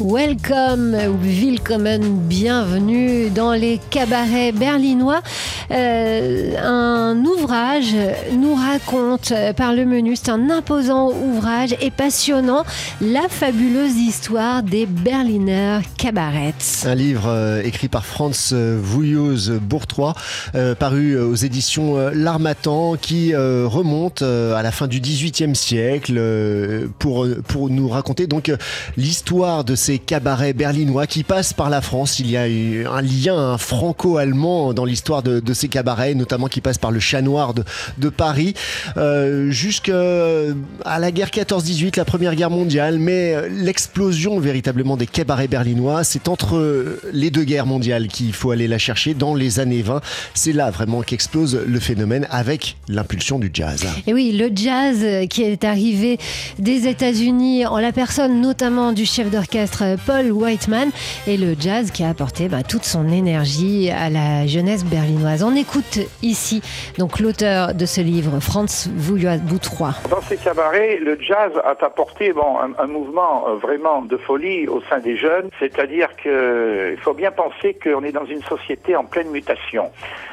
Welcome ou willkommen, bienvenue dans les cabarets berlinois. Euh, un ouvrage nous raconte euh, par le menu, c'est un imposant ouvrage et passionnant, la fabuleuse histoire des Berliner Cabarets. Un livre euh, écrit par Franz Vouilleuse Bourtrois, paru aux éditions L'Armatan, qui remonte à la fin du XVIIIe siècle pour, pour nous raconter donc l'histoire de ces cabarets berlinois qui passent par la France. Il y a un lien franco-allemand dans l'histoire de, ces cabarets, notamment qui passe par le Chat Noir de, Paris, euh, jusqu'à la guerre 14-18, la Première Guerre mondiale. Mais euh, l'explosion véritablement des cabarets berlinois, c'est entre les deux guerres mondiales qu'il faut aller la chercher dans les années 20. C'est là vraiment qu'explose le phénomène avec l'impulsion du jazz. Et oui, le jazz qui est arrivé des États-Unis en la personne notamment du chef d'orchestre Paul Whiteman et le jazz qui a apporté bah, toute son énergie à la jeunesse berlinoise. On écoute ici donc l'auteur de ce livre, Franz Boutrois. Dans ces cabarets, le jazz a apporté un, mouvement euh, vraiment de folie au sein des jeunes, c'est-à-dire qu'il faut bien penser qu'on est dans une société en pleine mutation.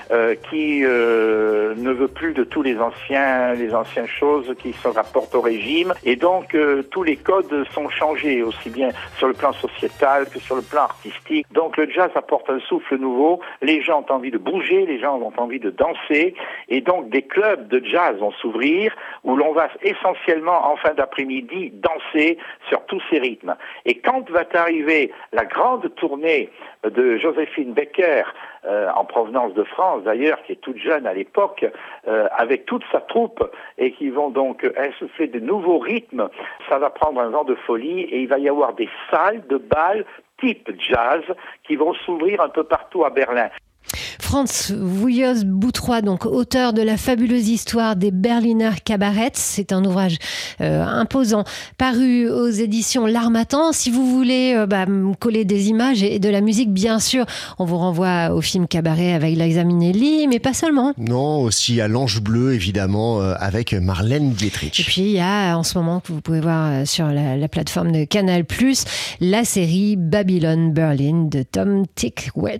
Euh, qui euh, ne veut plus de tous les anciens, les anciennes choses qui se rapportent au régime, et donc tous les codes sont changés aussi bien sur le plan sociétal que sur le plan artistique. Donc le jazz apporte un souffle nouveau, les gens ont envie de bouger, les gens ont envie de danser, et donc des clubs de jazz vont s'ouvrir où l'on va essentiellement en fin d'après-midi danser sur tous ces rythmes. Et quand va arriver la grande tournée de Joséphine Becker euh, en provenance de France d'ailleurs, qui est toute jeune à l'époque, euh, avec toute sa troupe, et qui vont donc insuffler de nouveaux rythmes, ça va prendre un vent de folie, et il va y avoir des salles de bal type jazz qui vont s'ouvrir un peu partout à Berlin. Franz Vouilleuse Boutrois, donc auteur de la fabuleuse histoire des Berliner Cabarets. C'est un ouvrage euh, imposant, paru aux éditions L'Armatan. Si vous voulez euh, bah, coller des images et de la musique, bien sûr, on vous renvoie au film Cabaret avec Liza Minnelli, mais pas seulement. Non, aussi à l'Ange Bleu, évidemment, euh, avec Marlène Dietrich. Et puis, il y a en ce moment, que vous pouvez voir sur la, la plateforme de Canal+, la série Babylon Berlin de Tom Tickware.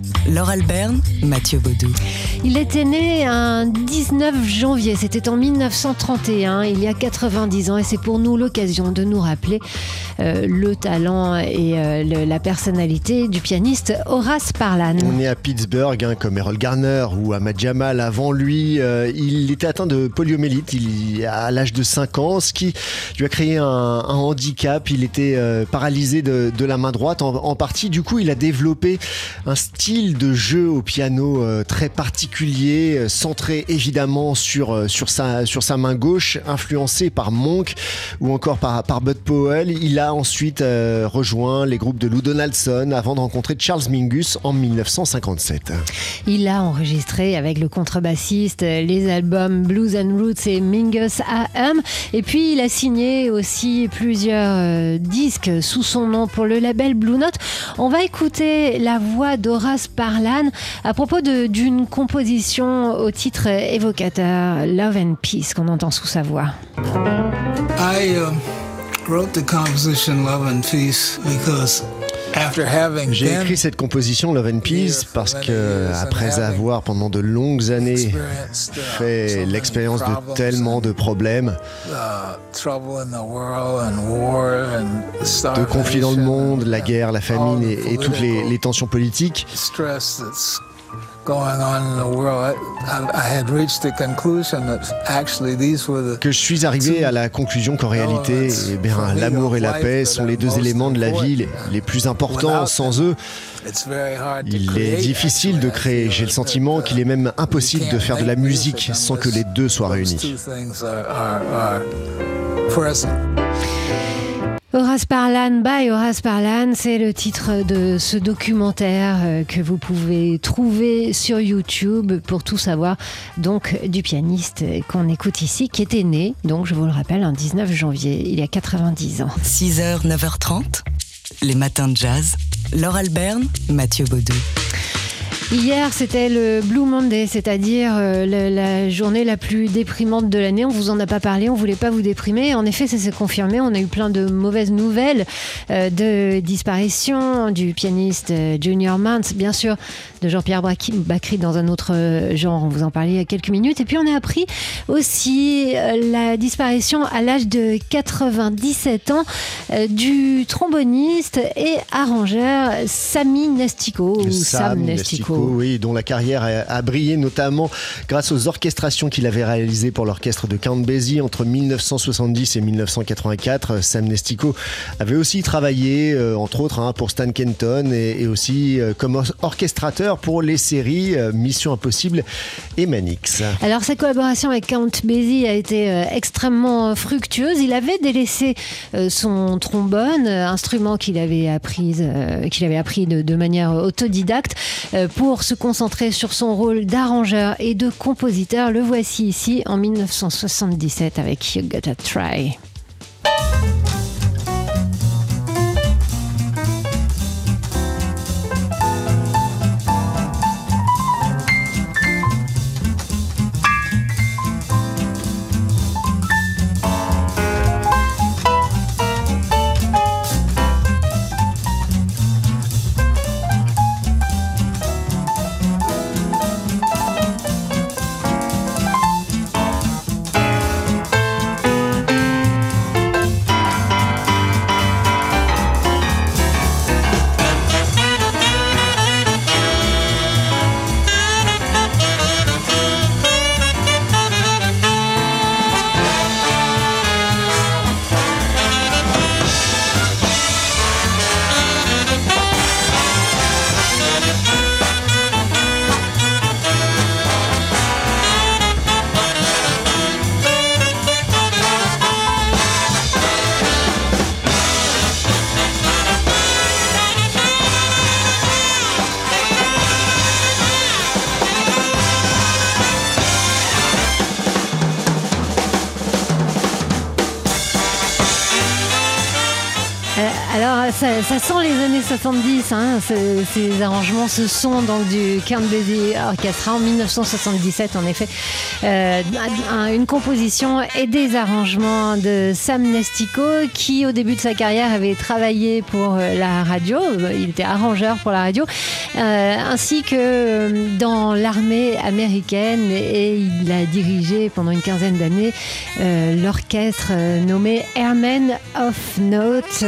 Laure Alberne, Mathieu Baudou. Il était né un 19 janvier, c'était en 1931, il y a 90 ans, et c'est pour nous l'occasion de nous rappeler euh, le talent et euh, la personnalité du pianiste Horace Parlan. On est à Pittsburgh, hein, comme Errol Garner ou Ahmad Jamal avant lui. Euh, il était atteint de poliomyélite il, à l'âge de 5 ans, ce qui lui a créé un, handicap. Il était paralysé de, la main droite en, en partie. Du coup, il a développé un style de jeu au piano euh, très particulier, euh, centré évidemment sur, euh, sur, sa, sur sa main gauche, influencé par Monk ou encore par, par Bud Powell. Il a ensuite rejoint les groupes de Lou Donaldson avant de rencontrer Charles Mingus en 1957. Il a enregistré avec le contrebassiste les albums Blues and Roots et Mingus AM. Et puis il a signé aussi plusieurs disques sous son nom pour le label Blue Note. On va écouter la voix d'Horace Parlan à propos d'une composition au titre évocateur Love and Peace qu'on entend sous sa voix. I uh, wrote the composition Love and Peace because j'ai écrit cette composition Love and Peace parce que après avoir pendant de longues années fait l'expérience de tellement de problèmes, de conflits dans le monde, la guerre, la famine et, toutes les tensions politiques, que je suis arrivé à la conclusion qu'en réalité, eh l'amour et la paix sont les deux éléments de la vie les plus importants. Sans eux, il est difficile de créer. J'ai le sentiment qu'il est même impossible de faire de la musique sans que les deux soient réunis. Horace Parlan by Horace Parlan, c'est le titre de ce documentaire euh, que vous pouvez trouver sur YouTube pour tout savoir. Donc, du pianiste qu'on écoute ici, qui était né, donc je vous le rappelle, un 19 janvier, il y a 90 ans. 6h, 9h30, les matins de jazz. Laure Alberne, Mathieu Baudou. Hier, c'était le Blue Monday, c'est-à-dire euh, la, journée la plus déprimante de l'année. On vous en a pas parlé, on voulait pas vous déprimer. En effet, ça s'est confirmé. On a eu plein de mauvaises nouvelles euh, de disparition du pianiste euh, Junior Mance, bien sûr, de Jean-Pierre Bacri dans un autre euh, genre. On vous en parlait il y a quelques minutes. Et puis, on a appris aussi euh, la disparition à l'âge de 97 ans euh, du tromboniste et arrangeur Sami Nestico. ou Sam Nestico. oui, dont la carrière a, brillé notamment grâce aux orchestrations qu'il avait réalisées pour l'orchestre de Count Basie entre 1970 et 1984. Sam Nestico avait aussi travaillé, entre autres, hein, pour Stan Kenton et, aussi comme or- pour les séries euh, Mission Impossible et Manix. Alors sa collaboration avec Count Basie a été euh, extrêmement fructueuse. Il avait délaissé euh, son trombone, euh, instrument qu'il avait appris, euh, qu'il avait appris de, de manière autodidacte, euh, pour se concentrer sur son rôle d'arrangeur et de compositeur. Le voici ici en 1977 avec You Gotta Try. Alors, ça, sent les années 70, hein, ce- ces arrangements, ce son donc, du Count Basie Orchestra en 1977, en effet. Euh, un- une composition et des arrangements de Sam Nestico, qui au début de sa carrière avait travaillé pour euh, la radio, il était arrangeur pour la radio, euh, ainsi que euh, dans l'armée américaine, et il a dirigé pendant une quinzaine d'années euh, l'orchestre euh, nommé Airmen of Note.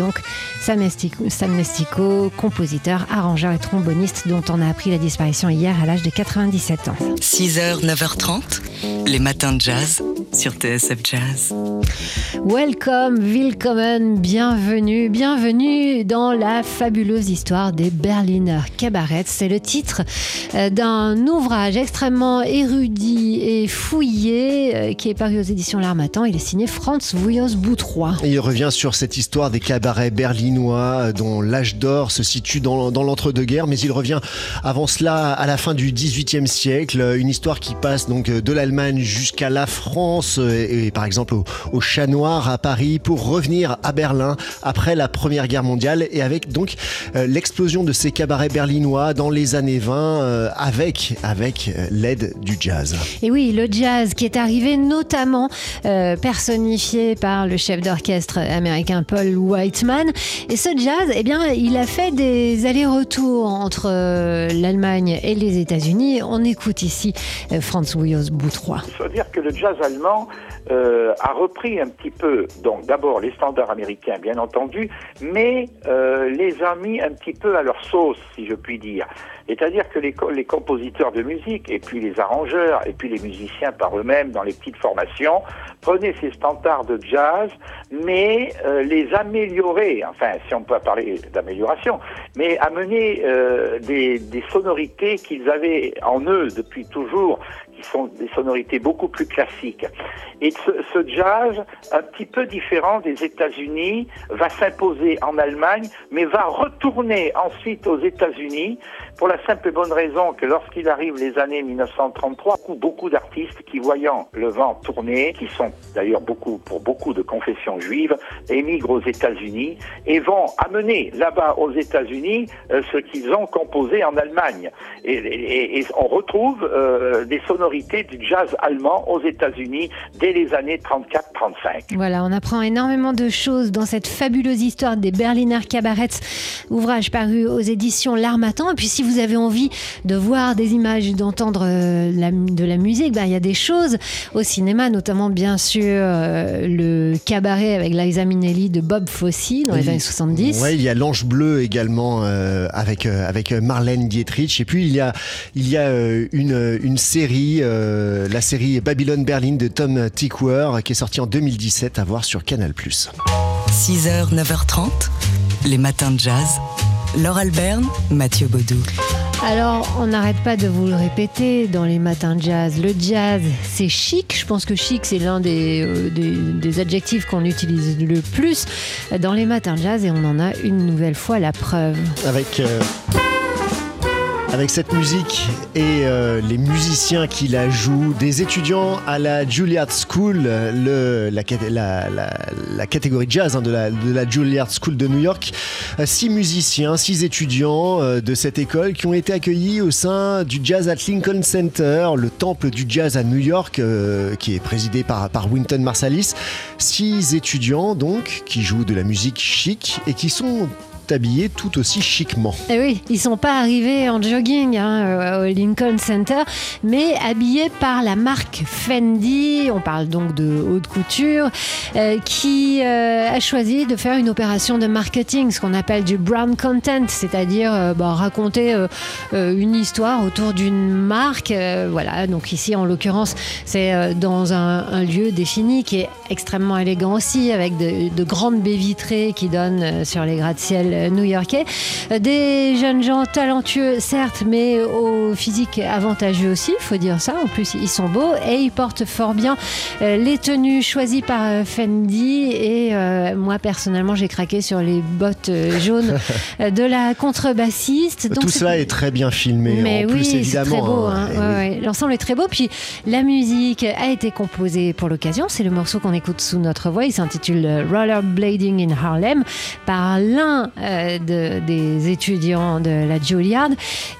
Donc Sam Nestico, Sam Nestico, compositeur, arrangeur et tromboniste dont on a appris la disparition hier à l'âge de 97 ans. 6h, 9h30, les matins de jazz sur TSF Jazz. Welcome, willkommen, bienvenue, bienvenue dans la fabuleuse histoire des Berliner Cabarets. C'est le titre euh, d'un ouvrage extrêmement érudit et fouillé euh, qui est paru aux éditions L'Armatan. Il est signé Franz Vouillos Boutrois. Et il revient sur cette histoire des cabarets berlinois euh, dont l'âge d'or se situe dans, l'entre-deux-guerres, mais il revient avant cela à la fin du XVIIIe siècle, une histoire qui passe donc de l'Allemagne jusqu'à la France et, par exemple au Chat Noir à Paris pour revenir à Berlin après la Première Guerre mondiale et avec donc euh, l'explosion de ces cabarets berlinois dans les années 20 euh, avec, avec euh, l'aide du jazz. Et oui, le jazz qui est arrivé notamment euh, personnifié par le chef d'orchestre américain Paul Whiteman. Et ce jazz, eh bien, il a fait des allers-retours entre euh, l'Allemagne et les États-Unis. On écoute ici euh, Franz Wuyos Boutrois. Il faut dire que le jazz allemand euh, a repris un petit peu, donc d'abord les standards américains, bien entendu, mais euh, les a mis un petit peu à leur sauce, si je puis dire. C'est-à-dire que les, les compositeurs de musique, et puis les arrangeurs, et puis les musiciens par eux-mêmes dans les petites formations, prenaient ces standards de jazz, mais euh, les amélioraient, enfin, si on peut parler d'amélioration, mais amener euh, des, des sonorités qu'ils avaient en eux depuis toujours, sont des sonorités beaucoup plus classiques. Et ce jazz, un petit peu différent des États-Unis, va s'imposer en Allemagne, mais va retourner ensuite aux États-Unis pour la simple et bonne raison que lorsqu'il arrive les années 1933, beaucoup, d'artistes qui, voyant le vent tourner, qui sont d'ailleurs beaucoup pour beaucoup de confessions juives, émigrent aux États-Unis et vont amener là-bas aux États-Unis euh, ce qu'ils ont composé en Allemagne. Et on retrouve euh, des sonorités du jazz allemand aux États-Unis dès les années 34-35. Voilà, on apprend énormément de choses dans cette fabuleuse histoire des Berliner Cabarets, ouvrage paru aux éditions L'Armatan. Et puis si vous avez envie de voir des images, d'entendre euh, de la musique, bah, il y a des choses au cinéma, notamment bien sûr euh, le cabaret avec Liza Minnelli de Bob Fosse dans les Oui. années 70. Ouais, il y a l'Ange Bleu également euh, avec euh, avec Marlène Dietrich et puis il y a il y a euh, une une série euh, la série Babylon Berlin de Tom Tykwer qui est sortie en 2017 à voir sur Canal+. 6h, 9h30, les matins de jazz. Laure Alberne, Mathieu Baudou. Alors, on n'arrête pas de vous le répéter dans les matins de jazz. Le jazz, c'est chic. Je pense que chic, c'est l'un des, euh, des, des adjectifs qu'on utilise le plus dans les matins de jazz et on en a une nouvelle fois la preuve. avec euh, avec cette musique et euh, les musiciens qui la jouent, des étudiants à la Juilliard School, la, la- la- catégorie jazz hein, de, la, Juilliard School de New York. Euh, Six musiciens, six étudiants euh, de cette école qui ont été accueillis au sein du Jazz at Lincoln Center, le temple du jazz à New York, qui est présidé par, par Wynton Marsalis. Six étudiants donc qui jouent de la musique chic et qui sont habillés tout aussi chicement. Et oui, ils sont pas arrivés en jogging hein, euh, au Lincoln Center, mais habillés par la marque Fendi. On parle donc de haute couture, euh, qui euh, a choisi de faire une opération de marketing, ce qu'on appelle du brand content, c'est-à-dire bah, raconter une histoire autour d'une marque. Voilà, donc ici en l'occurrence, c'est dans un, lieu défini qui est extrêmement élégant aussi, avec de, de grandes baies vitrées qui donnent sur les gratte-ciel new-yorkais. Euh, Des jeunes gens talentueux, certes, mais au physique avantageux aussi, il faut dire ça. En plus, ils sont beaux et ils portent fort bien euh, les tenues choisies par euh, Fendi. Et euh, moi, personnellement, j'ai craqué sur les bottes euh, jaunes euh, de la contrebassiste. Donc, Tout cela est très bien filmé. mais en oui, plus, c'est évidemment. très beau. hein. hein. Ouais, oui. L'ensemble est très beau. Puis la musique a été composée pour l'occasion. C'est le morceau qu'on écoute sous notre voix. Il s'intitule euh, Rollerblading in Harlem par l'un euh, de- des étudiants de la Juilliard.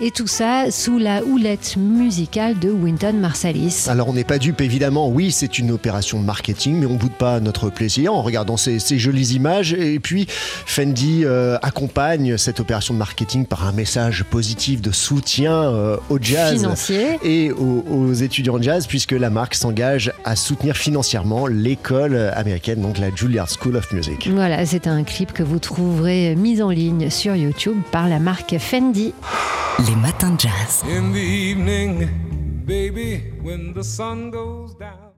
Et tout ça sous la houlette musicale de Wynton Marsalis. Alors on n'est pas dupe évidemment, oui c'est une opération de marketing, mais on boude pas notre plaisir en regardant ces, ces jolies images. Et puis Fendi euh, accompagne cette opération de marketing par un message positif de soutien euh, au jazz. Financier. Et aux, aux étudiants de jazz, puisque la marque s'engage à soutenir financièrement l'école américaine, donc la Juilliard School of Music. Voilà, c'est un clip que vous trouverez mis en ligne sur YouTube par la marque Fendi. Les matins de jazz. In the evening, baby, when the sun goes down.